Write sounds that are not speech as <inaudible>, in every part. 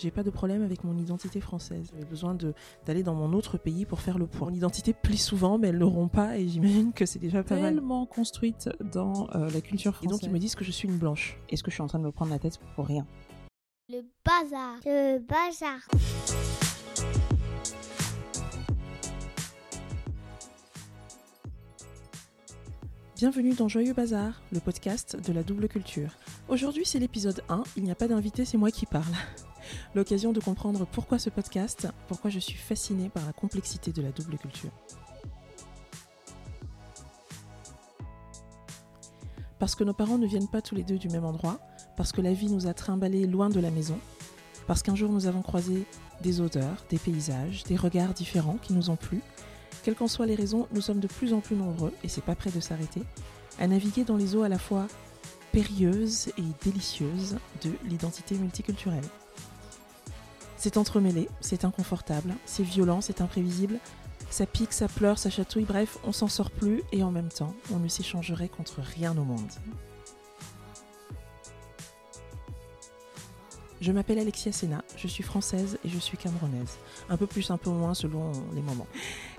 J'ai pas de problème avec mon identité française. J'ai besoin d'aller dans mon autre pays pour faire le point. Mon identité plie souvent, mais elles l'auront pas et j'imagine que c'est déjà pas tellement construite dans euh, la culture française. Et donc ils me disent que je suis une blanche. Est-ce que je suis en train de me prendre la tête pour rien? Le bazar. Le bazar. Bienvenue dans Joyeux Bazar, le podcast de la double culture. Aujourd'hui c'est l'épisode 1, il n'y a pas d'invité, c'est moi qui parle. L'occasion de comprendre pourquoi ce podcast, pourquoi je suis fascinée par la complexité de la double culture. Parce que nos parents ne viennent pas tous les deux du même endroit, parce que la vie nous a trimballés loin de la maison, parce qu'un jour nous avons croisé des odeurs, des paysages, des regards différents qui nous ont plu, quelles qu'en soient les raisons, nous sommes de plus en plus nombreux, et c'est pas prêt de s'arrêter, à naviguer dans les eaux à la fois périlleuses et délicieuses de l'identité multiculturelle. C'est entremêlé, c'est inconfortable, c'est violent, c'est imprévisible, ça pique, ça pleure, ça chatouille, bref, on s'en sort plus et en même temps, on ne s'échangerait contre rien au monde. Je m'appelle Alexia Sena, je suis française et je suis camerounaise. Un peu plus, un peu moins selon les moments.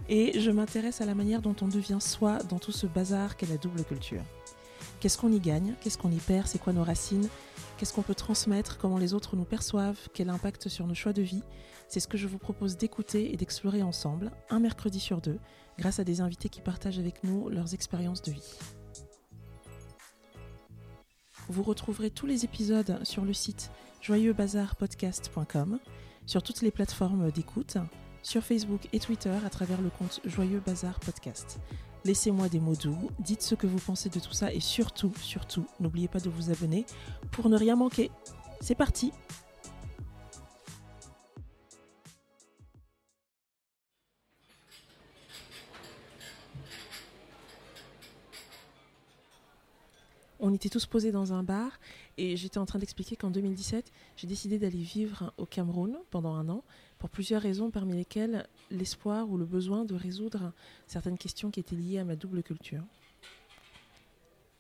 Et je m'intéresse à la manière dont on devient soi dans tout ce bazar qu'est la double culture. Qu'est-ce qu'on y gagne? Qu'est-ce qu'on y perd? C'est quoi nos racines? Qu'est-ce qu'on peut transmettre Comment les autres nous perçoivent Quel impact sur nos choix de vie C'est ce que je vous propose d'écouter et d'explorer ensemble, un mercredi sur deux, grâce à des invités qui partagent avec nous leurs expériences de vie. Vous retrouverez tous les épisodes sur le site joyeuxbazarpodcast.com, sur toutes les plateformes d'écoute, sur Facebook et Twitter à travers le compte Joyeux Bazar Podcast. Laissez-moi des mots doux, dites ce que vous pensez de tout ça et surtout, surtout, n'oubliez pas de vous abonner pour ne rien manquer. C'est parti on était tous posés dans un bar et j'étais en train d'expliquer qu'en 2017, j'ai décidé d'aller vivre au Cameroun pendant un an pour plusieurs raisons, parmi lesquelles l'espoir ou le besoin de résoudre certaines questions qui étaient liées à ma double culture.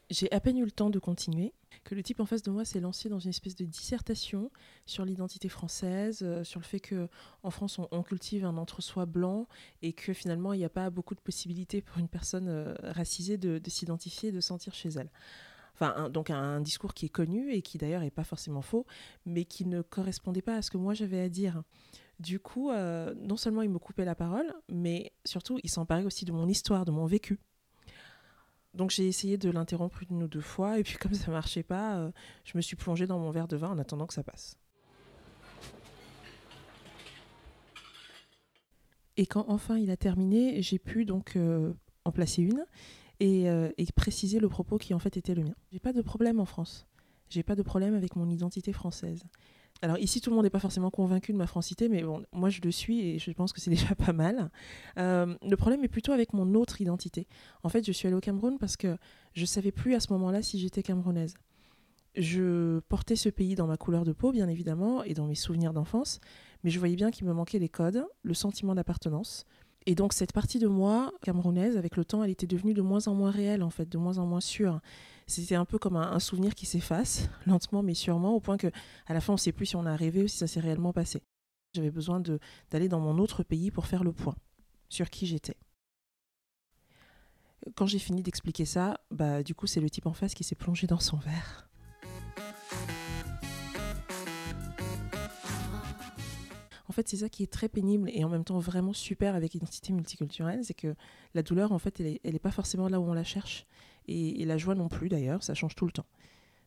J'ai à peine eu le temps de continuer que le type en face de moi s'est lancé dans une espèce de dissertation sur l'identité française, euh, sur le fait que en France on, cultive un entre-soi blanc et que finalement il n'y a pas beaucoup de possibilités pour une personne euh, racisée de, de s'identifier, de sentir chez elle donc un, discours qui est connu et qui d'ailleurs n'est pas forcément faux, mais qui ne correspondait pas à ce que moi j'avais à dire. Du coup, euh, non seulement il me coupait la parole, mais surtout il s'emparait aussi de mon histoire, de mon vécu. Donc j'ai essayé de l'interrompre une ou deux fois, et puis comme ça ne marchait pas, euh, je me suis plongée dans mon verre de vin en attendant que ça passe. Et quand enfin il a terminé, j'ai pu donc euh, en placer une euh, et, préciser le propos qui en fait était le mien. J'ai pas de problème en France. J'ai pas de problème avec mon identité française. Alors ici, tout le monde n'est pas forcément convaincu de ma francité, mais bon, moi je le suis et je pense que c'est <laughs> déjà pas mal. Euh, le problème est plutôt avec mon autre identité. En fait, je suis allée au Cameroun parce que je savais plus à ce moment-là si j'étais camerounaise. Je portais ce pays dans ma couleur de peau, bien évidemment, et dans mes souvenirs d'enfance, mais je voyais bien qu'il me manquait les codes, le sentiment d'appartenance, et donc cette partie de moi camerounaise, avec le temps, elle était devenue de moins en moins réelle, en fait, de moins en moins sûre. C'était un peu comme un, souvenir qui s'efface, lentement mais sûrement, au point que à la fin, on ne sait plus si on a rêvé ou si ça s'est réellement passé. J'avais besoin d'aller dans mon autre pays pour faire le point sur qui j'étais. Quand j'ai fini d'expliquer ça, bah du coup c'est le type en face qui s'est plongé dans son verre. En fait, c'est ça qui est très pénible et en même temps vraiment super avec l'identité multiculturelle, c'est que la douleur, en fait, elle n'est pas forcément là où on la cherche. Et, la joie non plus, d'ailleurs, ça change tout le temps.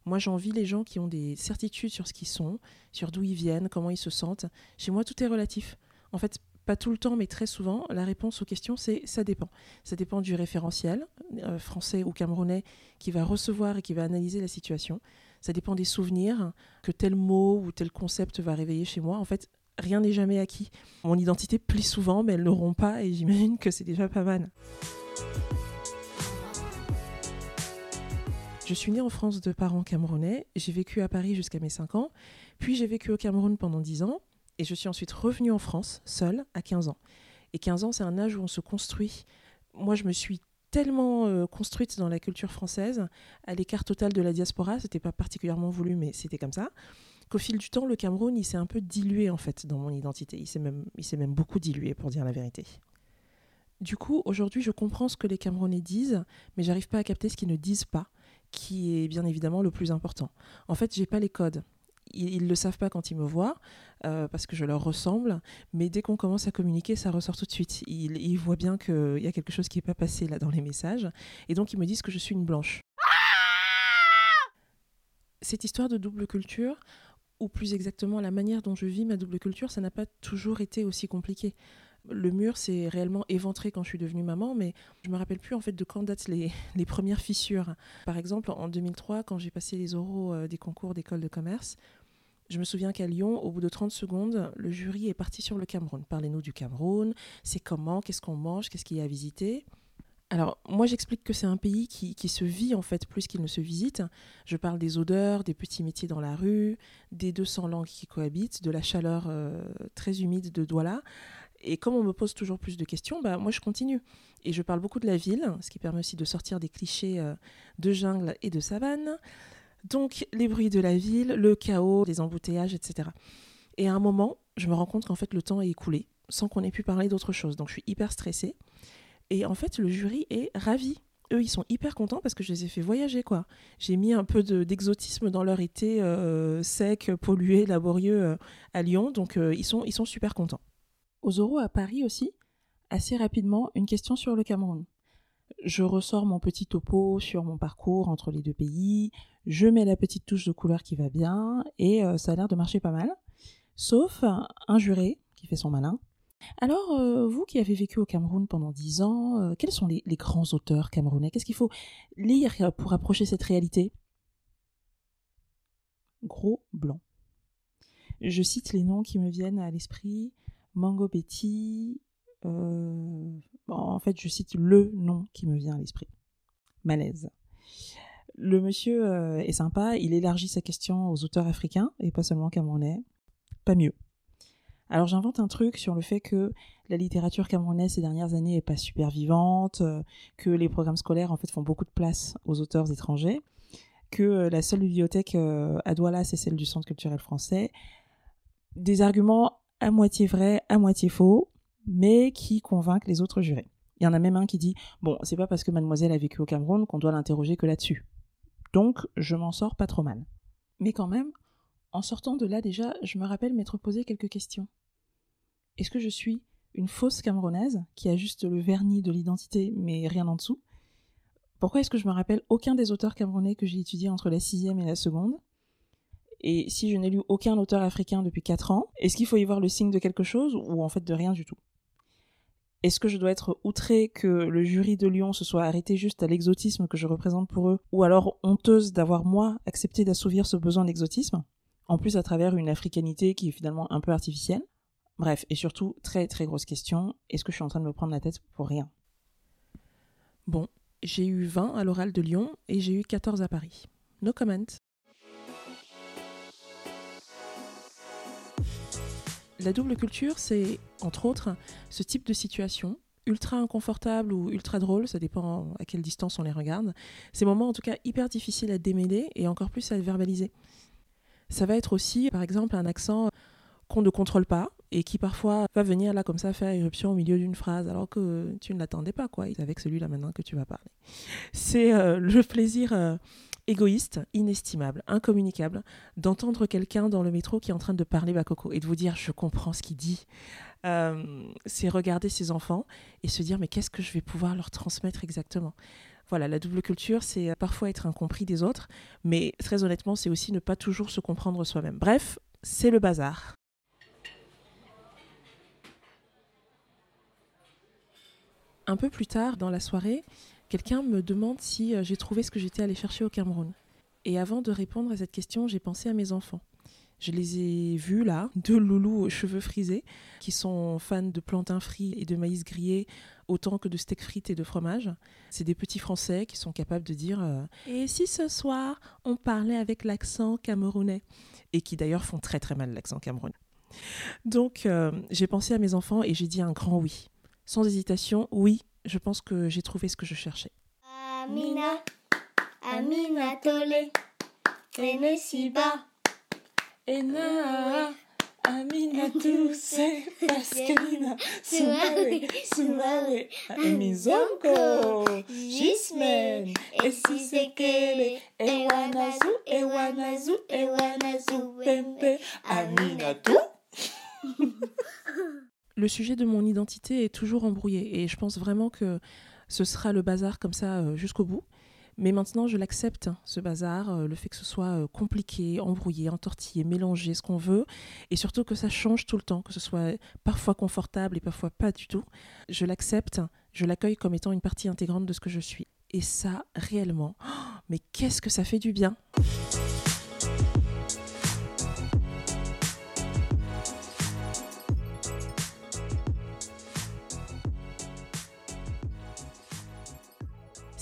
Moi, j'envie les gens qui ont des certitudes sur ce qu'ils sont, sur d'où ils viennent, comment ils se sentent. Chez moi, tout est relatif. En fait, pas tout le temps, mais très souvent, la réponse aux questions, c'est ça dépend. Ça dépend du référentiel, euh, français ou camerounais, qui va recevoir et qui va analyser la situation. Ça dépend des souvenirs que tel mot ou tel concept va réveiller chez moi. En fait, rien n'est jamais acquis. Mon identité plie souvent, mais elles l'auront pas, et j'imagine que c'est déjà pas mal. Je suis née en France de parents camerounais, j'ai vécu à Paris jusqu'à mes 5 ans, puis j'ai vécu au Cameroun pendant 10 ans, et je suis ensuite revenue en France, seule, à 15 ans. Et 15 ans, c'est un âge où on se construit. Moi, je me suis tellement euh, construite dans la culture française, à l'écart total de la diaspora, c'était pas particulièrement voulu, mais c'était comme ça qu'au fil du temps, le Cameroun, il s'est un peu dilué en fait dans mon identité. Il s'est même, il s'est même beaucoup dilué pour dire la vérité. Du coup, aujourd'hui, je comprends ce que les Camerounais disent, mais j'arrive pas à capter ce qu'ils ne disent pas, qui est bien évidemment le plus important. En fait, j'ai pas les codes. Ils ne le savent pas quand ils me voient, euh, parce que je leur ressemble, mais dès qu'on commence à communiquer, ça ressort tout de suite. Ils, voient bien qu'il y a quelque chose qui n'est pas passé là dans les messages, et donc ils me disent que je suis une blanche. Cette histoire de double culture, ou plus exactement la manière dont je vis ma double culture, ça n'a pas toujours été aussi compliqué. Le mur s'est réellement éventré quand je suis devenue maman, mais je me rappelle plus en fait de quand datent les, <laughs> premières fissures. Par exemple, en 2003, quand j'ai passé les oraux euh, des concours d'école de commerce, je me souviens qu'à Lyon, au bout de 30 secondes, le jury est parti sur le Cameroun. Parlez-nous du Cameroun, c'est comment, qu'est-ce qu'on mange, qu'est-ce qu'il y a à visiter. Alors, moi, j'explique que c'est un pays qui, qui, se vit en fait plus qu'il ne se visite. Je parle des odeurs, des petits métiers dans la rue, des 200 langues qui cohabitent, de la chaleur euh, très humide de Douala. Et comme on me pose toujours plus de questions, bah, moi, je continue. Et je parle beaucoup de la ville, ce qui permet aussi de sortir des clichés euh, de jungle et de savane. Donc, les bruits de la ville, le chaos, les embouteillages, etc. Et à un moment, je me rends compte qu'en fait, le temps est écoulé sans qu'on ait pu parler d'autre chose. Donc, je suis hyper stressée. Et en fait, le jury est ravi. Eux, ils sont hyper contents parce que je les ai fait voyager, quoi. J'ai mis un peu d'exotisme dans leur été euh, sec, pollué, laborieux euh, à Lyon. Donc, ils, sont, ils sont super contents. Aux euros à Paris aussi, assez rapidement, une question sur le Cameroun. Je ressors mon petit topo sur mon parcours entre les deux pays, je mets la petite touche de couleur qui va bien, et ça a l'air de marcher pas mal. Sauf un juré qui fait son malin, alors, euh, vous qui avez vécu au Cameroun pendant dix ans, euh, quels sont les, grands auteurs camerounais? Qu'est-ce qu'il faut lire pour approcher cette réalité? Gros blanc. Je cite les noms qui me viennent à l'esprit. Mango Betty. Euh... En fait, je cite le nom qui me vient à l'esprit. Malaise. Le monsieur euh, est sympa, il élargit sa question aux auteurs africains et pas seulement camerounais. Pas mieux. Alors j'invente un truc sur le fait que la littérature camerounaise ces dernières années est pas super vivante, euh, que les programmes scolaires en fait font beaucoup de place aux auteurs étrangers, que la seule bibliothèque à Douala c'est celle du Centre culturel français. Des arguments à moitié vrais, à moitié faux, mais qui convainquent les autres jurés. Il y en a même un qui dit bon, c'est pas parce que mademoiselle a vécu au Cameroun qu'on doit l'interroger que là-dessus. Donc je m'en sors pas trop mal. Mais quand même, en sortant de là déjà, je me rappelle m'être posé quelques questions. Est-ce que je suis une fausse camerounaise qui a juste le vernis de l'identité mais rien en dessous? Pourquoi est-ce que je me rappelle aucun des auteurs camerounais que j'ai étudiés entre la sixième et la seconde? Et si je n'ai lu aucun auteur africain depuis quatre ans, est-ce qu'il faut y voir le signe de quelque chose ou en fait de rien du tout? Est-ce que je dois être outrée que le jury de Lyon se soit arrêté juste à l'exotisme que je représente pour eux, ou alors honteuse d'avoir moi accepté d'assouvir ce besoin d'exotisme en plus à travers une africanité qui est finalement un peu artificielle? Bref, et surtout, très très grosse question, est-ce que je suis en train de me prendre la tête pour rien? Bon, j'ai eu 20 à l'oral de Lyon et j'ai eu 14 à Paris. No comment. La double culture, c'est, entre autres, ce type de situation, ultra inconfortable ou ultra drôle, ça dépend à quelle distance on les regarde. Ces moments, en tout cas, hyper difficiles à démêler et encore plus à verbaliser. Ça va être aussi, par exemple, un accent qu'on ne contrôle pas et qui parfois va venir là comme ça faire éruption au milieu d'une phrase alors que tu ne l'attendais pas quoi avec celui-là maintenant que tu vas parler. C'est euh, le plaisir euh, égoïste, inestimable, incommunicable d'entendre quelqu'un dans le métro qui est en train de parler Bakoko et de vous dire je comprends ce qu'il dit. Euh, c'est regarder ses enfants et se dire mais qu'est-ce que je vais pouvoir leur transmettre exactement? Voilà, la double culture, c'est parfois être incompris des autres, mais très honnêtement, c'est aussi ne pas toujours se comprendre soi-même. Bref, c'est le bazar. Un peu plus tard dans la soirée, quelqu'un me demande si euh, j'ai trouvé ce que j'étais allé chercher au Cameroun. Et avant de répondre à cette question, j'ai pensé à mes enfants. Je les ai vus là, deux loulous aux cheveux frisés, qui sont fans de plantains frits et de maïs grillé autant que de steak frites et de fromage. C'est des petits Français qui sont capables de dire euh, Et si ce soir on parlait avec l'accent camerounais? Et qui d'ailleurs font très très mal l'accent camerounais. Donc euh, j'ai pensé à mes enfants et j'ai dit un grand oui. Sans hésitation, oui, je pense que j'ai trouvé ce que je cherchais. Amina, Amina Tolé, Ena, Aminatou, <laughs> c'est Pascalina, Soumawe, Soumawe, Emizonko, Gismen, Esisekele, Ewanazu, Ewanazu, Ewanazu, Pempe, Aminatou. Le sujet de mon identité est toujours embrouillé et je pense vraiment que ce sera le bazar comme ça euh, jusqu'au bout. Mais maintenant, je l'accepte, hein, ce bazar, euh, le fait que ce soit euh, compliqué, embrouillé, entortillé, mélangé, ce qu'on veut, et surtout que ça change tout le temps, que ce soit parfois confortable et parfois pas du tout. Je l'accepte, je l'accueille comme étant une partie intégrante de ce que je suis. Et ça, réellement, <gasps> mais qu'est-ce que ça fait du bien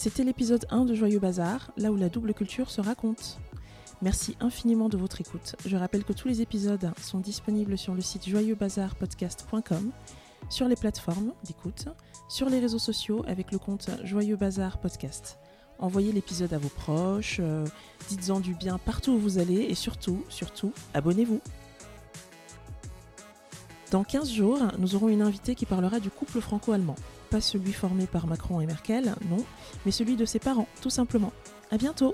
C'était l'épisode 1 de Joyeux Bazar, là où la double culture se raconte. Merci infiniment de votre écoute. Je rappelle que tous les épisodes sont disponibles sur le site joyeuxbazarpodcast.com, sur les plateformes d'écoute, sur les réseaux sociaux avec le compte Joyeux Bazar Podcast. Envoyez l'épisode à vos proches, euh, dites-en du bien partout où vous allez et surtout, surtout, abonnez-vous. Dans 15 jours, nous aurons une invitée qui parlera du couple franco-allemand. Pas celui formé par Macron et Merkel, non, mais celui de ses parents, tout simplement. À bientôt!